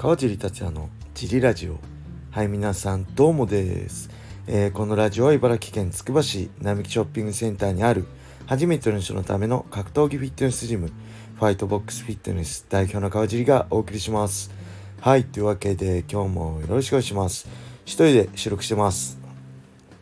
川尻達也のジリラジオ。はい皆さんどうもです、えー、このラジオは茨城県つくば市並木ショッピングセンターにある初めての人のための格闘技フィットネスジムファイトボックスフィットネス代表の川尻がお送りします。はいというわけで今日もよろしくお願いします。一人で収録してます。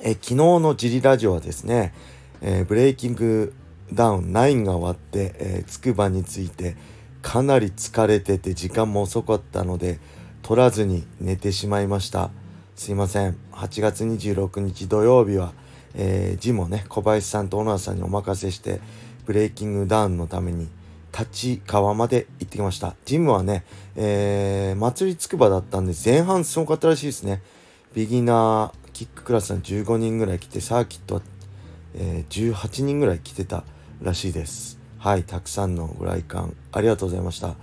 え昨日のジリラジオはですね、えー、ブレイキングダウン9が終わって、え、つくばについてかなり疲れてて時間も遅かったので取らずに寝てしまいました。すいません。8月26日土曜日は、えー、ジムをね小林さんと小野さんにお任せしてブレイキングダウンのために立川まで行ってきました。ジムはね、えー、祭りつくばだったんで前半すごかったらしいですね。ビギナーキッククラスの15人ぐらい来てサーキットは、えー、18人ぐらい来てたらしいです。はい、たくさんのご来館ありがとうございました。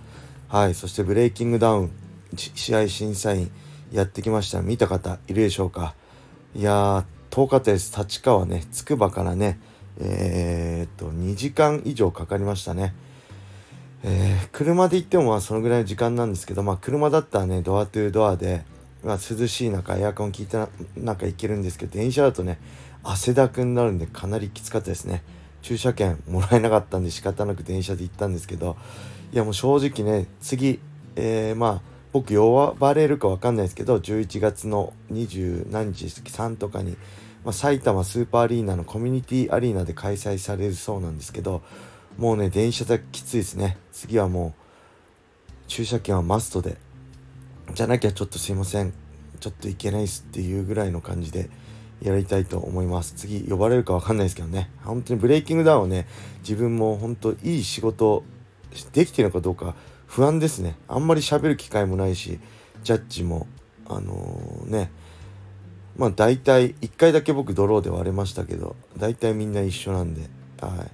はい、そしてブレイキングダウン試合審査員やってきました。見た方いるでしょうか？いやー、遠かったです。立川ね、つくばからね、えー、っと、2時間以上かかりましたね。えー、車で行ってもまあそのぐらいの時間なんですけど、まあ車だったらね、ドアトゥードアで、まあ、涼しい中、エアコン効いた中行けるんですけど、電車だとね、汗だくになるんでかなりきつかったですね。駐車券もらえなかったんで仕方なく電車で行ったんですけどいやもう正直ね次、えー、まあ僕呼ばれるか分かんないですけど11月の20何日です3とかに、まあ、埼玉スーパーアリーナのコミュニティアリーナで開催されるそうなんですけどもうね電車だきついですね。次はもう駐車券はマストで。じゃなきゃちょっとすいません。ちょっと行けないっすっていうぐらいの感じでやりたいと思います。次呼ばれるかわかんないですけどね。本当にブレイキングダウンをね、自分も本当いい仕事できてるのかどうか不安ですね。あんまり喋る機会もないし、ジャッジも、あのー、ね、まあ大体、1回だけ僕ドローで割れましたけど、大体みんな一緒なんで、はい。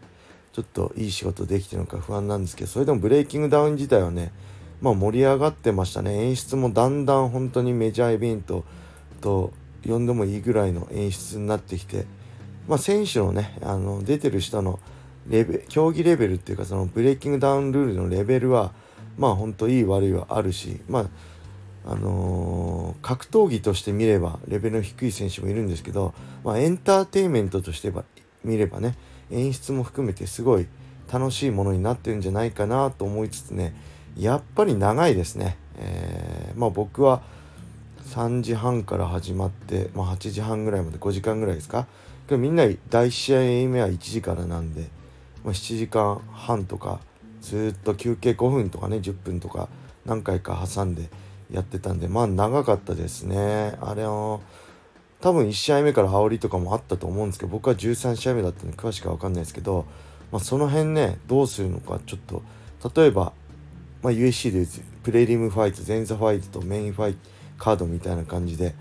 ちょっといい仕事できてるのか不安なんですけど、それでもブレイキングダウン自体はね、まあ盛り上がってましたね。演出もだんだん本当にメジャーイベントと、呼んでもいいぐらいの演出になってきて、まあ、選手のねあの出てる人のレベ競技レベルっていうかそのブレイキングダウンルールのレベルはまあ本当いい悪いはあるしまああのー、格闘技として見ればレベルの低い選手もいるんですけど、まあ、エンターテインメントとして見ればね演出も含めてすごい楽しいものになってるんじゃないかなと思いつつねやっぱり長いですね、えー、まあ僕は3時半から始まって、まあ、8時半ぐらいまで5時間ぐらいですか？みんな第1試合目は1時からなんで、まあ、7時間半とかずっと休憩5分とかね10分とか何回か挟んでやってたんでまあ長かったですね。あれは多分1試合目から煽りとかもあったと思うんですけど僕は13試合目だったんで詳しくは分かんないですけど、まあ、その辺ねどうするのかちょっと例えば、まあ、USC でプレリムファイト前座ファイトとメインファイトカードみたいな感じで、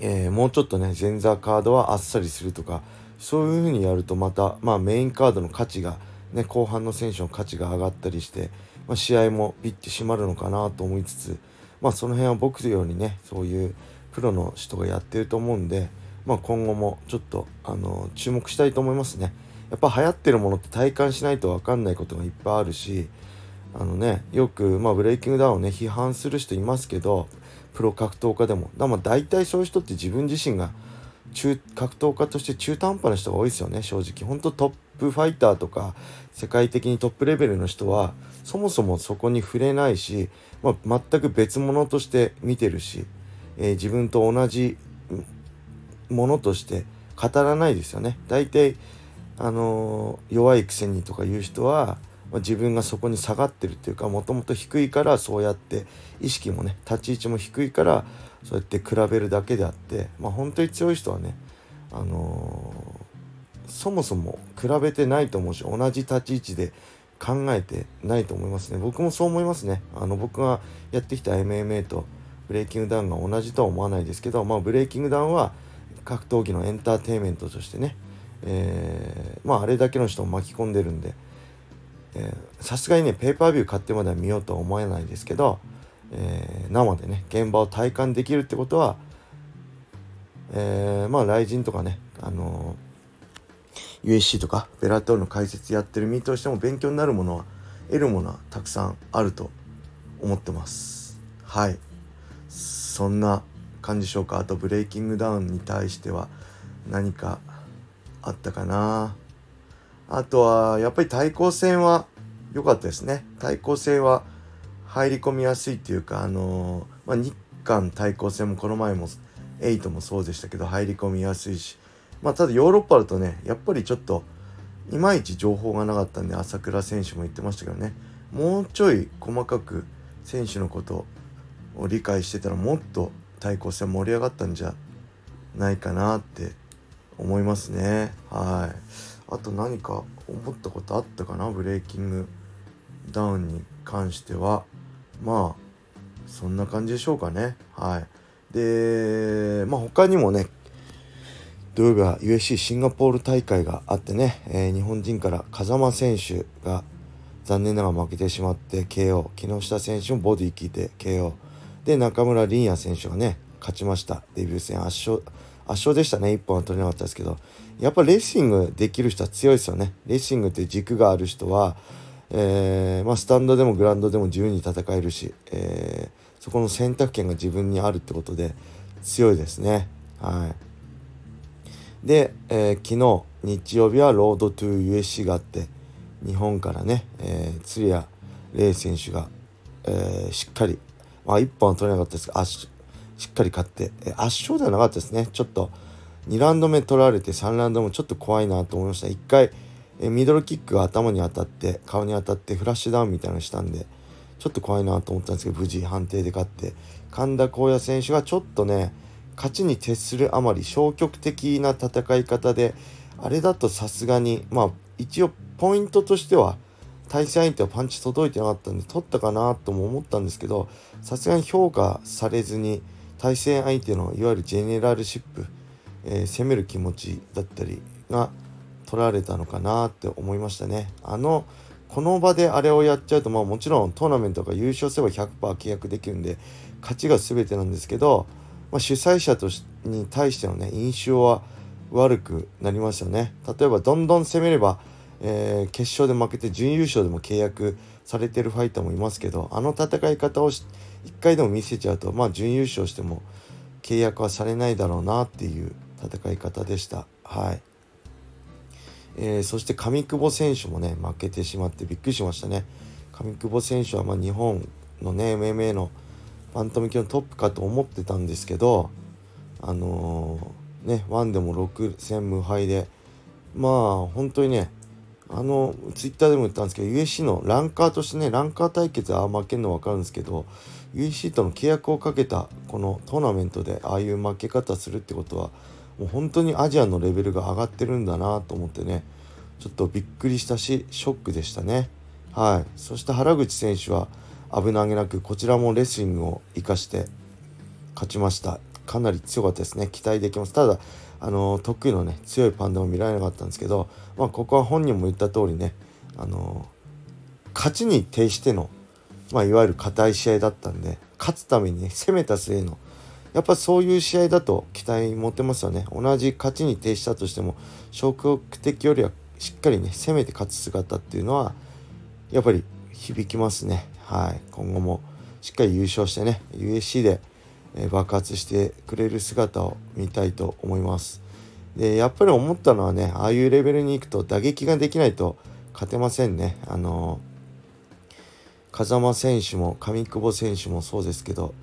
えー、もうちょっとね前座カードはあっさりするとかそういう風にやるとまた、まあ、メインカードの価値が、ね、後半の選手の価値が上がったりして、まあ、試合もピッて締まるのかなと思いつつ、まあ、その辺は僕のよりねそういうプロの人がやってると思うんで、まあ、今後もちょっとあの注目したいと思いますね。やっぱ流行ってるものって体感しないと分かんないことがいっぱいあるしあのねよく、まあ、ブレイキングダウンをね批判する人いますけどプロ格闘家でも。だまあ大体そういう人って自分自身が中格闘家として中途半端な人が多いですよね正直。本当トップファイターとか世界的にトップレベルの人はそもそもそこに触れないし、まあ、全く別物として見てるし、えー、自分と同じものとして語らないですよね。大体あのー、弱いくせにとかいう人は、自分がそこに下がってるっていうかもともと低いからそうやって意識もね立ち位置も低いからそうやって比べるだけであって、まあ、本当に強い人はね、あのー、そもそも比べてないと思うし同じ立ち位置で考えてないと思いますね。僕もそう思いますね。あの僕がやってきた MMA とブレイキングダウンが同じとは思わないですけど、まあ、ブレイキングダウンは格闘技のエンターテインメントとしてね、えー、まああれだけの人を巻き込んでるんでさすがにねペーパービュー買ってまでは見ようとは思えないですけど、えー、生でね現場を体感できるってことは、えー、まあ雷神とかねあのー、USC とかベラトールの解説やってる身としても勉強になるものは得るものはたくさんあると思ってます。はい。そんな感じでしょうか？あとブレイキングダウンに対しては何かあったかな？あとはやっぱり対抗戦は良かったですね。対抗戦は入り込みやすいっていうかあのー、まあ、日韓対抗戦もこの前も8もそうでしたけど入り込みやすいしまあただヨーロッパだとねやっぱりちょっといまいち情報がなかったんで朝倉選手も言ってましたけどねもうちょい細かく選手のことを理解してたらもっと対抗戦盛り上がったんじゃないかなって思いますね。はい。あと何か思ったことあったかな？ブレイキングダウンに関しては。まあそんな感じでしょうかね。はい。でまあ他にもね土曜日は USC シンガポール大会があってね、えー、日本人から風間選手が残念ながら負けてしまって KO 木下選手もボディ効いて KO で中村凛也選手がね勝ちました。デビュー戦圧勝圧勝でしたね。1本は取れなかったですけど。やっぱレーシングできる人は強いですよね。レーシングって軸がある人は、えー、まあ、スタンドでもグラウンドでも自由に戦えるし、えー、そこの選択権が自分にあるってことで強いですね。はい。で、えー、昨日日曜日はロードトゥー USC があって日本からね、えー、鶴谷玲選手が、えー、しっかりまあ、1本は取れなかったですがしっかり勝って、え圧勝ではなかったですね。ちょっと2ラウンド目取られて3ラウンドもちょっと怖いなと思いました。1回、えミドルキックが頭に当たって顔に当たってフラッシュダウンみたいなのしたんでちょっと怖いなと思ったんですけど無事判定で勝って神田光也選手がちょっとね勝ちに徹するあまり消極的な戦い方であれだとさすがにまあ一応ポイントとしては対戦相手はパンチ届いてなかったんで取ったかなとも思ったんですけどさすがに評価されずに対戦相手のいわゆるジェネラルシップ、えー、攻める気持ちだったりが取られたのかなって思いましたね。あのこの場であれをやっちゃうと、まあ、もちろんトーナメントが優勝すれば100%契約できるんで勝ちが全てなんですけど、まあ、主催者としに対してのね印象は悪くなりますよね。例えばどんどん攻めればえー、決勝で負けて準優勝でも契約されてるファイターもいますけどあの戦い方を1回でも見せちゃうとまあ準優勝しても契約はされないだろうなっていう戦い方でした。はいえー、そして上久保選手もね負けてしまってびっくりしましたね。上久保選手はま日本のね MMA のバンタム級のトップかと思ってたんですけどあのー、ねワンでも6戦無敗でまあ本当にねあのツイッターでも言ったんですけど USC のランカーとしてねランカー対決は負けるの分かるんですけど USC との契約をかけたこのトーナメントでああいう負け方するってことはもう本当にアジアのレベルが上がってるんだなと思ってね。ちょっとびっくりしたしショックでしたね。はい。そして原口選手は危なげなくこちらもレスリングを生かして勝ちました。かなり強かったですね。期待できます。ただあの得意のね強いパンダも見られなかったんですけど、まあ、ここは本人も言った通りねあの勝ちに徹しての、まあ、いわゆる硬い試合だったんで勝つためにね攻めた末のやっぱそういう試合だと期待持てますよね同じ勝ちに徹したとしても消極的よりはしっかりね攻めて勝つ姿っていうのはやっぱり響きますねはい今後もしっかり優勝してね USC で爆発してくれる姿を見たいと思います。でやっぱり思ったのはねああいうレベルに行くと打撃ができないと勝てませんね。あの風間選手も上久保選手もそうですけど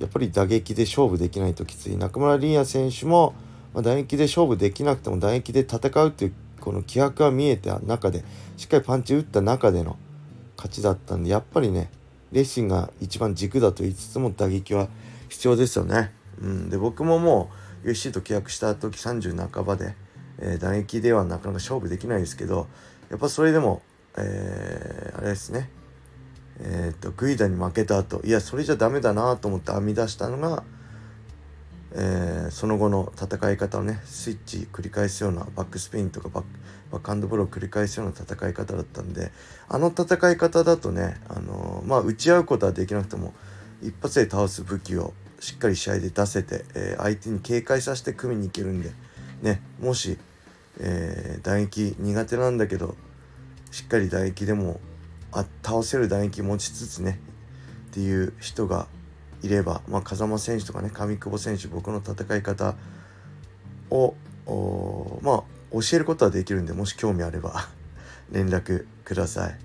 やっぱり打撃で勝負できないときつい中村凛也選手も、まあ、打撃で勝負できなくても打撃で戦うっていうこの気迫が見えた中でしっかりパンチ打った中での勝ちだったんでやっぱりねレッシングが一番軸だと言いつつも打撃は必要ですよね。うん、で僕ももう USC と契約した時30半ばで、えー、打撃ではなかなか勝負できないですけどやっぱそれでも、えー、あれですねえっ、とグイダに負けた後いやそれじゃダメだなと思って編み出したのが、えー、その後の戦い方をねスイッチ繰り返すようなバックスピンとかバックハンドブローを繰り返すような戦い方だったんであの戦い方だとね、あのまあ打ち合うことはできなくても一発で倒す武器をしっかり試合で出せて、えー、相手に警戒させて組みに行けるんで、ね、もし、えー、打撃苦手なんだけどしっかり打撃でもあ倒せる打撃持ちつつねっていう人がいれば、まあ、風間選手とかね上久保選手僕の戦い方をまあ教えることはできるんでもし興味あれば 連絡ください。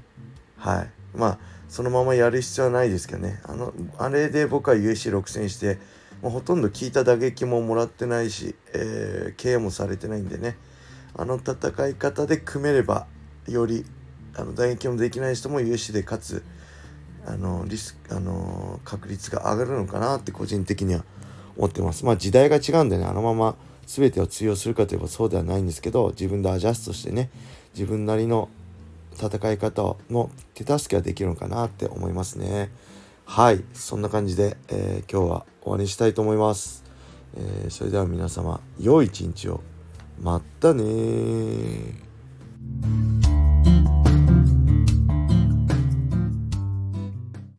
はい。まあそのままやる必要はないですけどね。あのあれで僕は USC6 戦してもうほとんど効いた打撃ももらってないし、えー、ケアもされてないんでね。あの戦い方で組めればよりあの打撃もできない人も US で勝つあのリスあの確率が上がるのかなって個人的には思ってます。まあ時代が違うんでねあのまま全てを通用するかといえばそうではないんですけど自分でアジャストしてね自分なりの戦い方の手助けができるのかなって思いますね。はいそんな感じで、えー、今日は終わりにしたいと思います。えー、それでは皆様良い一日をまたね